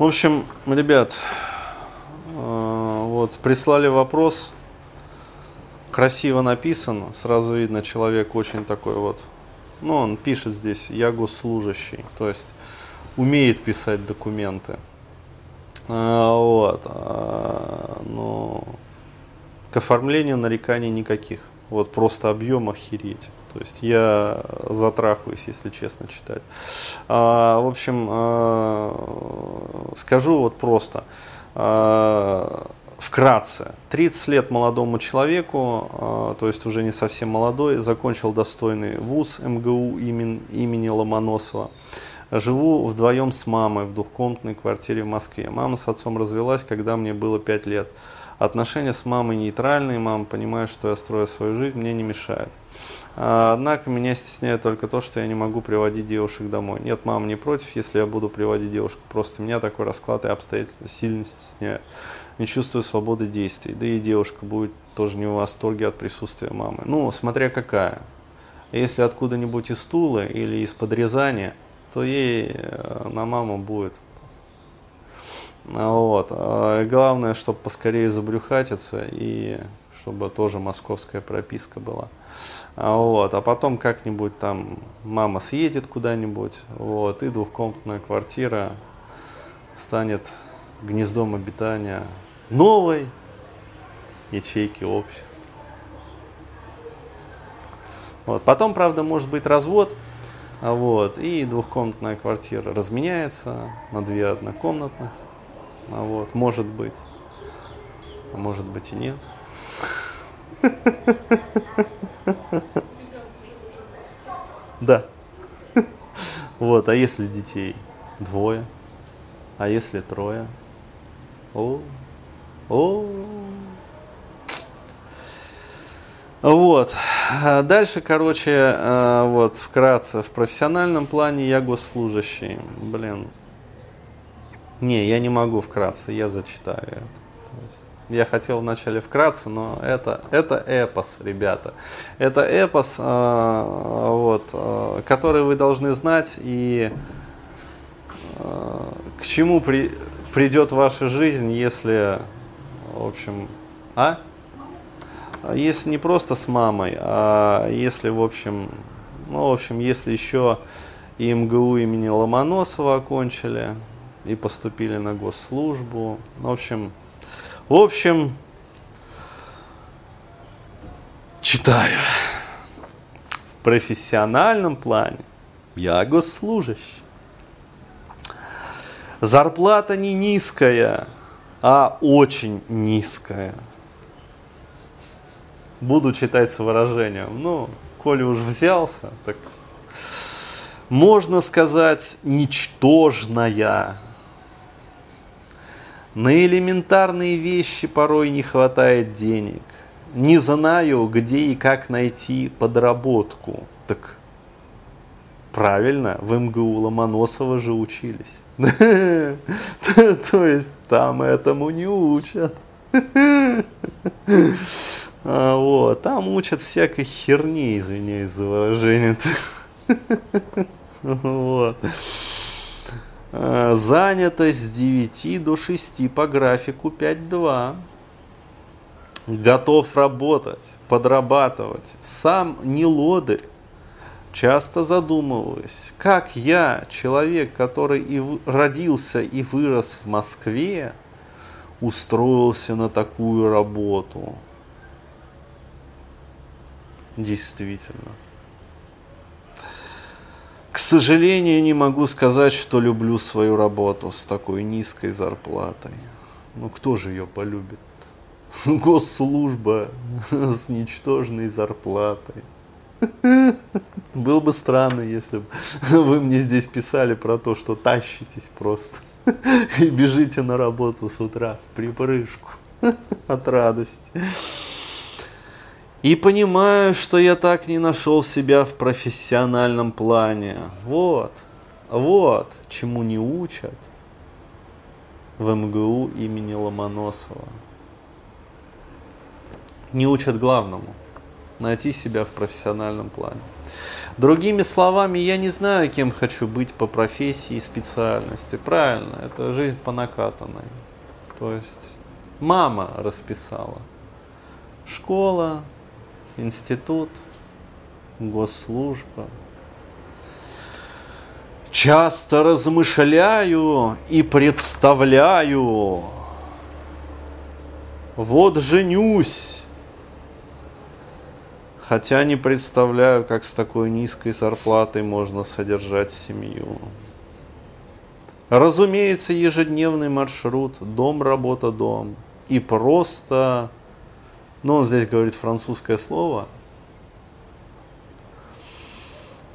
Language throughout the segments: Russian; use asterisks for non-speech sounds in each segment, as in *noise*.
В общем, ребят, э, вот прислали вопрос, красиво написан, сразу видно, человек очень такой вот, ну, он пишет здесь, я госслужащий, то есть умеет писать документы. А, вот, а, но к оформлению нареканий никаких, вот просто объем охереть. То есть я затрахаюсь, если честно читать. А, в общем, а, скажу вот просто. А, вкратце. 30 лет молодому человеку, а, то есть уже не совсем молодой, закончил достойный вуз МГУ имени, имени Ломоносова. Живу вдвоем с мамой в двухкомнатной квартире в Москве. Мама с отцом развелась, когда мне было 5 лет. Отношения с мамой нейтральные, мама понимает, что я строю свою жизнь, мне не мешает. А, однако меня стесняет только то, что я не могу приводить девушек домой. Нет, мама не против, если я буду приводить девушек. Просто меня такой расклад и обстоятельства сильно стесняют. Не чувствую свободы действий. Да и девушка будет тоже не в восторге от присутствия мамы. Ну, смотря какая. Если откуда-нибудь из Тулы или из подрезания, то ей э, на маму будет вот. А главное, чтобы поскорее забрюхатиться и чтобы тоже московская прописка была. А вот. А потом как-нибудь там мама съедет куда-нибудь, вот, и двухкомнатная квартира станет гнездом обитания новой ячейки общества. Вот. Потом, правда, может быть развод, вот, и двухкомнатная квартира разменяется на две однокомнатных. А вот, может быть. А может быть и нет. Да. Вот, а если детей двое? А если трое? О, о. Вот. Дальше, короче, э, вот, вкратце, в профессиональном плане я госслужащий. Блин, не, я не могу вкратце, я зачитаю это. Я хотел вначале вкратце, но это, это эпос, ребята. Это эпос, э, вот, э, который вы должны знать и э, к чему при, придет ваша жизнь, если, в общем, а? Если не просто с мамой, а если, в общем, ну, в общем, если еще и МГУ имени Ломоносова окончили, и поступили на госслужбу. В общем, в общем, читаю. В профессиональном плане я госслужащий. Зарплата не низкая, а очень низкая. Буду читать с выражением. Ну, коли уж взялся, так можно сказать, ничтожная. На элементарные вещи порой не хватает денег. Не знаю, где и как найти подработку. Так правильно, в МГУ Ломоносова же учились. *laughs* То есть там этому не учат. А вот, там учат всякой херни, извиняюсь за выражение. *laughs* Вот. А, занятость с 9 до 6 по графику 5-2. Готов работать, подрабатывать. Сам не лодырь. Часто задумываюсь, как я, человек, который и родился и вырос в Москве, устроился на такую работу. Действительно. К сожалению, не могу сказать, что люблю свою работу с такой низкой зарплатой. Ну кто же ее полюбит? *laughs* Госслужба *laughs* с ничтожной зарплатой. *laughs* Было бы странно, если бы вы мне здесь писали про то, что тащитесь просто и бежите на работу с утра в припрыжку от радости. И понимаю, что я так не нашел себя в профессиональном плане. Вот, вот, чему не учат в МГУ имени Ломоносова. Не учат главному. найти себя в профессиональном плане. Другими словами, я не знаю, кем хочу быть по профессии и специальности. Правильно, это жизнь по накатанной. То есть мама расписала. Школа, институт, госслужба. Часто размышляю и представляю, вот женюсь, хотя не представляю, как с такой низкой зарплатой можно содержать семью. Разумеется, ежедневный маршрут, дом, работа, дом. И просто, ну, он здесь говорит французское слово.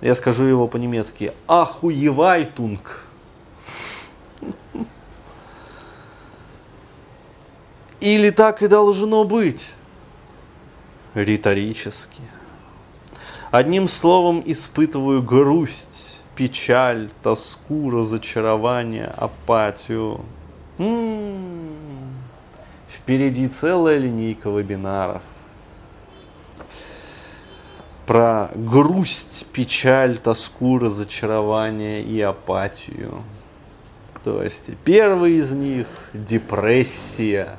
Я скажу его по-немецки. Ахуевайтунг. Или так и должно быть? Риторически. Одним словом, испытываю грусть, печаль, тоску, разочарование, апатию. М-м-м. Впереди целая линейка вебинаров про грусть, печаль, тоску, разочарование и апатию. То есть первый из них – депрессия.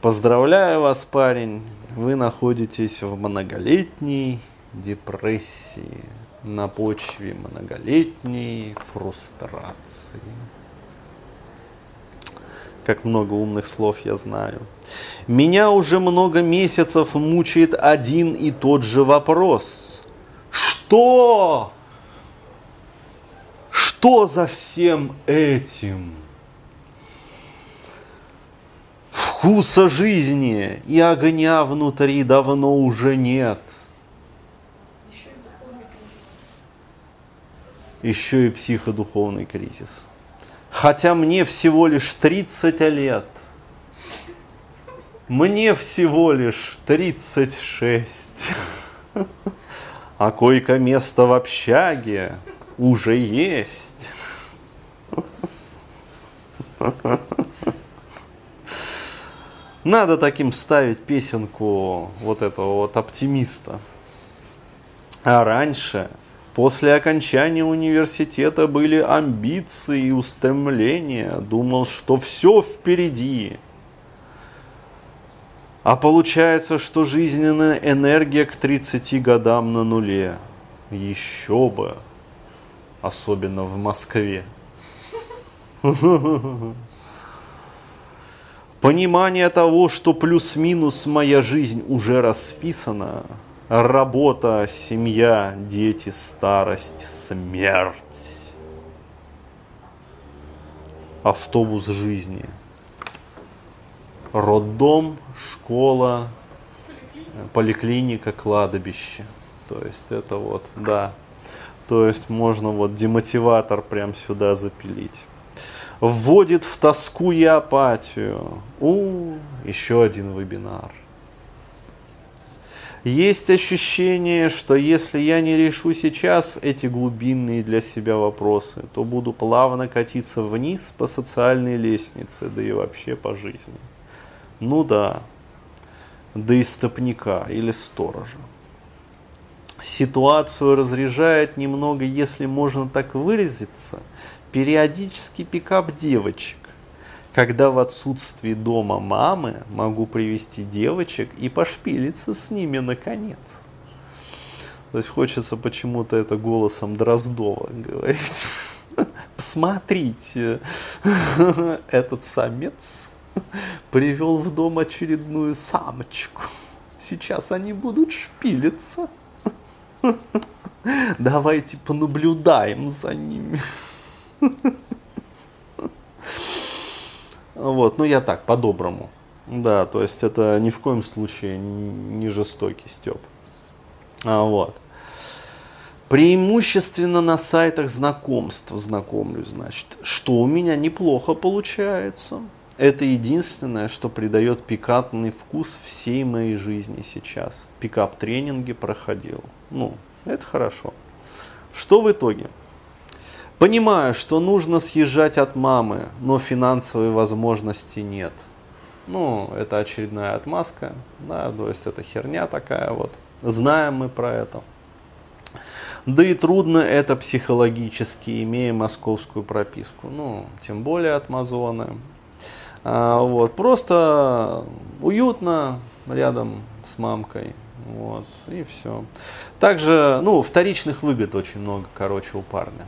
Поздравляю вас, парень, вы находитесь в многолетней депрессии на почве многолетней фрустрации. Как много умных слов я знаю. Меня уже много месяцев мучает один и тот же вопрос. Что? Что за всем этим? Вкуса жизни и огня внутри давно уже нет – еще и психодуховный кризис. Хотя мне всего лишь 30 лет. Мне всего лишь 36. А койко-место в общаге уже есть. Надо таким ставить песенку вот этого вот оптимиста. А раньше После окончания университета были амбиции и устремления. Думал, что все впереди. А получается, что жизненная энергия к 30 годам на нуле. Еще бы. Особенно в Москве. *laughs* Понимание того, что плюс-минус моя жизнь уже расписана – Работа, семья, дети, старость, смерть. Автобус жизни. Роддом, школа, поликлиника, кладбище. То есть это вот, да. То есть можно вот демотиватор прям сюда запилить. Вводит в тоску и апатию. У, еще один вебинар. Есть ощущение, что если я не решу сейчас эти глубинные для себя вопросы, то буду плавно катиться вниз по социальной лестнице, да и вообще по жизни. Ну да, до истопника или сторожа. Ситуацию разряжает немного, если можно так выразиться, периодический пикап девочек когда в отсутствии дома мамы могу привести девочек и пошпилиться с ними наконец. То есть хочется почему-то это голосом Дроздова говорить. *laughs* Посмотрите, *laughs* этот самец привел в дом очередную самочку. Сейчас они будут шпилиться. *laughs* Давайте понаблюдаем за ними. Вот, ну я так, по-доброму. Да, то есть это ни в коем случае не жестокий степ. А, вот. Преимущественно на сайтах знакомств знакомлюсь, значит. Что у меня неплохо получается. Это единственное, что придает пикантный вкус всей моей жизни сейчас. Пикап-тренинги проходил. Ну, это хорошо. Что в итоге? Понимаю, что нужно съезжать от мамы, но финансовой возможности нет. Ну, это очередная отмазка, да, то есть это херня такая вот. Знаем мы про это. Да и трудно это психологически, имея московскую прописку. Ну, тем более от Мазоны. А, вот, просто уютно рядом с мамкой. Вот, и все. Также, ну, вторичных выгод очень много, короче, у парня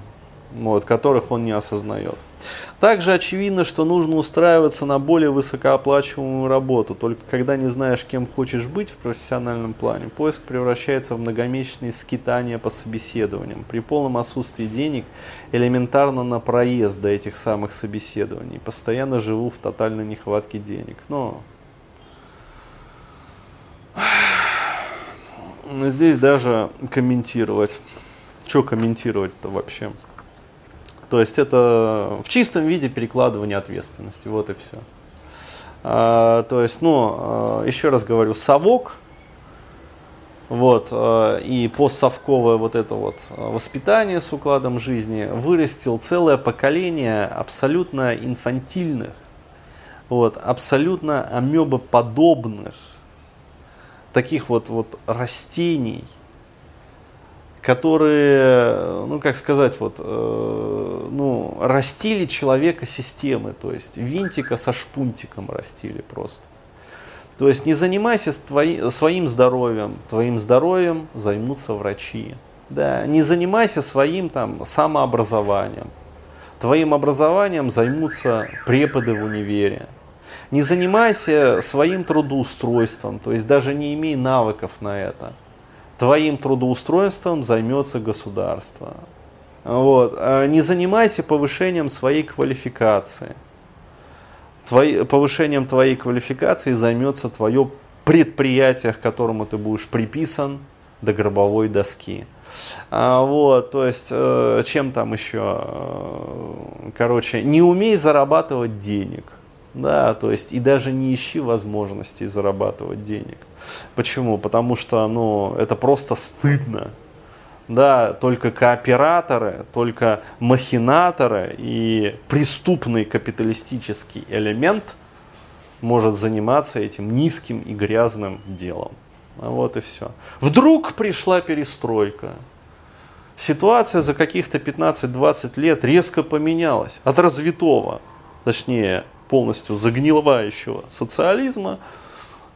вот, которых он не осознает. Также очевидно, что нужно устраиваться на более высокооплачиваемую работу, только когда не знаешь, кем хочешь быть в профессиональном плане, поиск превращается в многомесячные скитания по собеседованиям. При полном отсутствии денег элементарно на проезд до этих самых собеседований. Постоянно живу в тотальной нехватке денег. Но *sighs* здесь даже комментировать. Что комментировать-то вообще? То есть это в чистом виде перекладывание ответственности, вот и все. А, то есть, ну, а, еще раз говорю, совок, вот, а, и постсовковое вот это вот воспитание с укладом жизни вырастил целое поколение абсолютно инфантильных, вот, абсолютно амебоподобных таких вот, вот растений – которые, ну как сказать, вот, э, ну, растили человека системы, то есть винтика со шпунтиком растили просто. То есть не занимайся твои, своим здоровьем, твоим здоровьем займутся врачи. Да, не занимайся своим там самообразованием. Твоим образованием займутся преподы в универе. Не занимайся своим трудоустройством, то есть даже не имей навыков на это твоим трудоустройством займется государство. Вот. А не занимайся повышением своей квалификации. Твои, повышением твоей квалификации займется твое предприятие, к которому ты будешь приписан до гробовой доски. А, вот, то есть, э, чем там еще? Э, короче, не умей зарабатывать денег. Да, то есть, и даже не ищи возможностей зарабатывать денег. Почему? Потому что ну, это просто стыдно. Да, только кооператоры, только махинаторы и преступный капиталистический элемент может заниматься этим низким и грязным делом. А вот и все. Вдруг пришла перестройка. Ситуация за каких-то 15-20 лет резко поменялась. От развитого, точнее полностью загниловающего социализма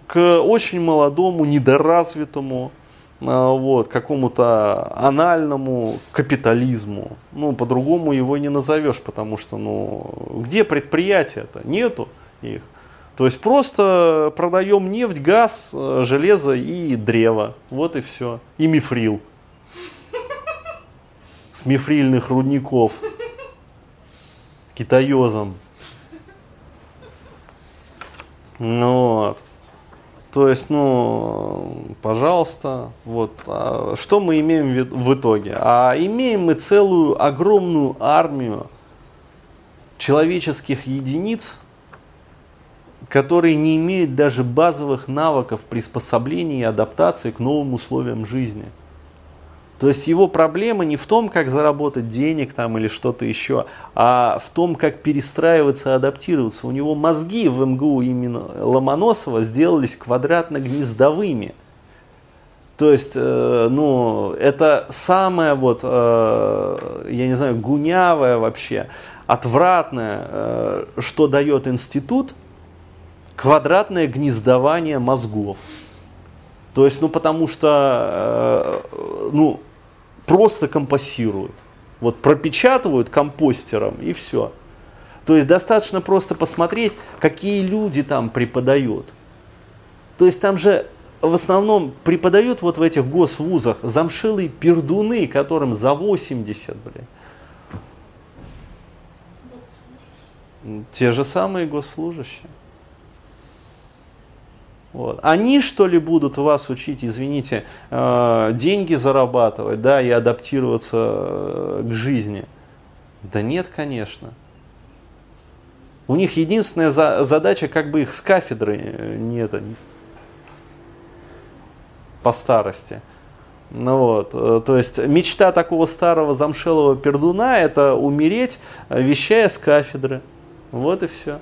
к очень молодому, недоразвитому, а, вот, какому-то анальному капитализму. Ну, по-другому его не назовешь, потому что, ну, где предприятия-то? Нету их. То есть просто продаем нефть, газ, э, железо и древо. Вот и все. И мифрил. С мифрильных рудников. Китаезом. Ну вот. То есть, ну, пожалуйста, вот, а что мы имеем в итоге? А имеем мы целую огромную армию человеческих единиц, которые не имеют даже базовых навыков приспособления и адаптации к новым условиям жизни. То есть его проблема не в том, как заработать денег там или что-то еще, а в том, как перестраиваться, адаптироваться. У него мозги в МГУ именно Ломоносова сделались квадратно-гнездовыми. То есть, э, ну, это самое вот, э, я не знаю, гунявое вообще, отвратное, э, что дает институт, квадратное гнездование мозгов. То есть, ну, потому что, э, ну, просто компостируют. Вот пропечатывают компостером и все. То есть достаточно просто посмотреть, какие люди там преподают. То есть там же в основном преподают вот в этих госвузах замшилые пердуны, которым за 80, блин. Те же самые госслужащие. Вот. Они что ли будут вас учить, извините, э, деньги зарабатывать, да, и адаптироваться э, к жизни? Да нет, конечно. У них единственная за, задача, как бы их с кафедры э, не это, по старости. Ну вот, то есть мечта такого старого замшелого пердуна это умереть, вещая с кафедры. Вот и все.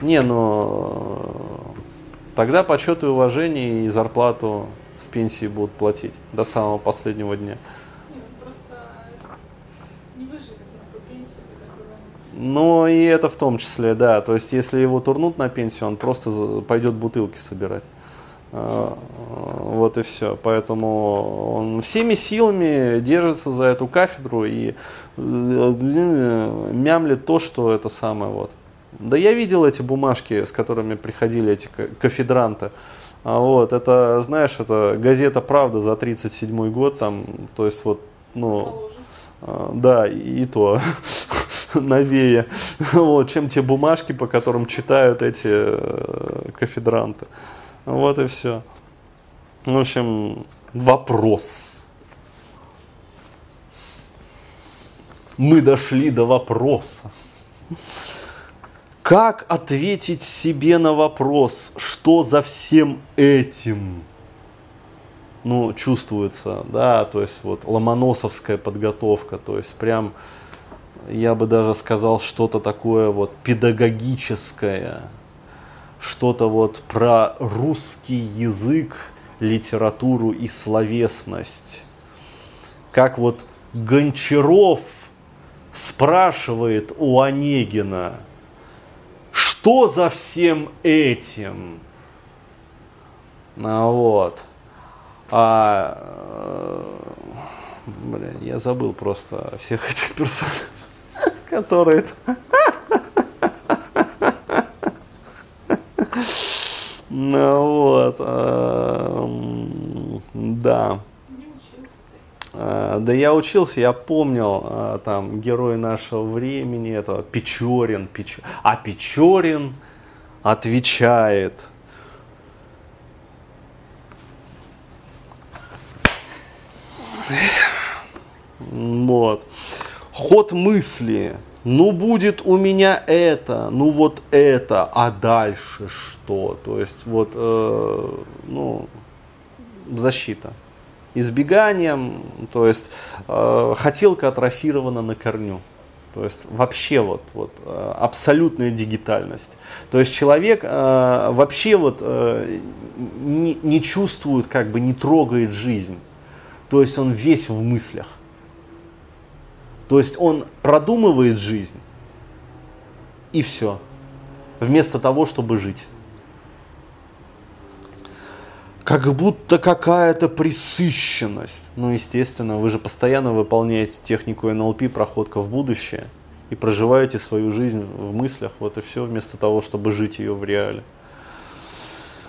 Не, но тогда почет и уважение и зарплату с пенсии будут платить до самого последнего дня. Ну и это в том числе, да. То есть если его турнут на пенсию, он просто пойдет бутылки собирать. А, вот и все. Поэтому он всеми силами держится за эту кафедру и э, мямлит то, что это самое вот. Да я видел эти бумажки, с которыми приходили эти кафедранты. А вот, это, знаешь, это газета «Правда» за 37 год, там, то есть вот, ну, а, да, и, то *laughs* новее, вот, чем те бумажки, по которым читают эти э, кафедранты. Вот и все. В общем, вопрос. Мы дошли до вопроса. Как ответить себе на вопрос, что за всем этим? Ну, чувствуется, да, то есть вот ломоносовская подготовка, то есть прям, я бы даже сказал, что-то такое вот педагогическое, что-то вот про русский язык, литературу и словесность. Как вот Гончаров спрашивает у Онегина, что за всем этим? Ну, вот. А, блин, я забыл просто всех этих *laughs* персонажей, которые... Ну вот, э, да. Э, да я учился, я помнил, э, там, герой нашего времени, это Печорин, Печ... а Печорин отвечает. Вот. Ход мысли ну будет у меня это, ну вот это, а дальше что? То есть вот, э, ну, защита. Избеганием, то есть э, хотелка атрофирована на корню. То есть вообще вот, вот э, абсолютная дигитальность. То есть человек э, вообще вот э, не, не чувствует, как бы не трогает жизнь. То есть он весь в мыслях. То есть он продумывает жизнь и все, вместо того, чтобы жить. Как будто какая-то присыщенность. Ну, естественно, вы же постоянно выполняете технику НЛП, проходка в будущее, и проживаете свою жизнь в мыслях, вот и все, вместо того, чтобы жить ее в реале.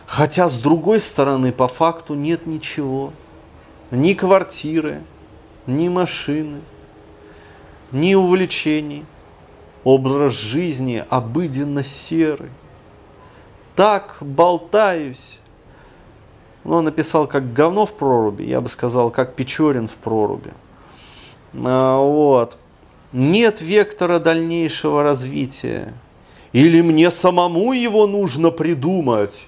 Хотя, с другой стороны, по факту нет ничего. Ни квартиры, ни машины, ни увлечений, образ жизни обыденно серый. Так болтаюсь. Ну, он написал как говно в проруби, я бы сказал, как Печорин в проруби. А, вот. Нет вектора дальнейшего развития. Или мне самому его нужно придумать?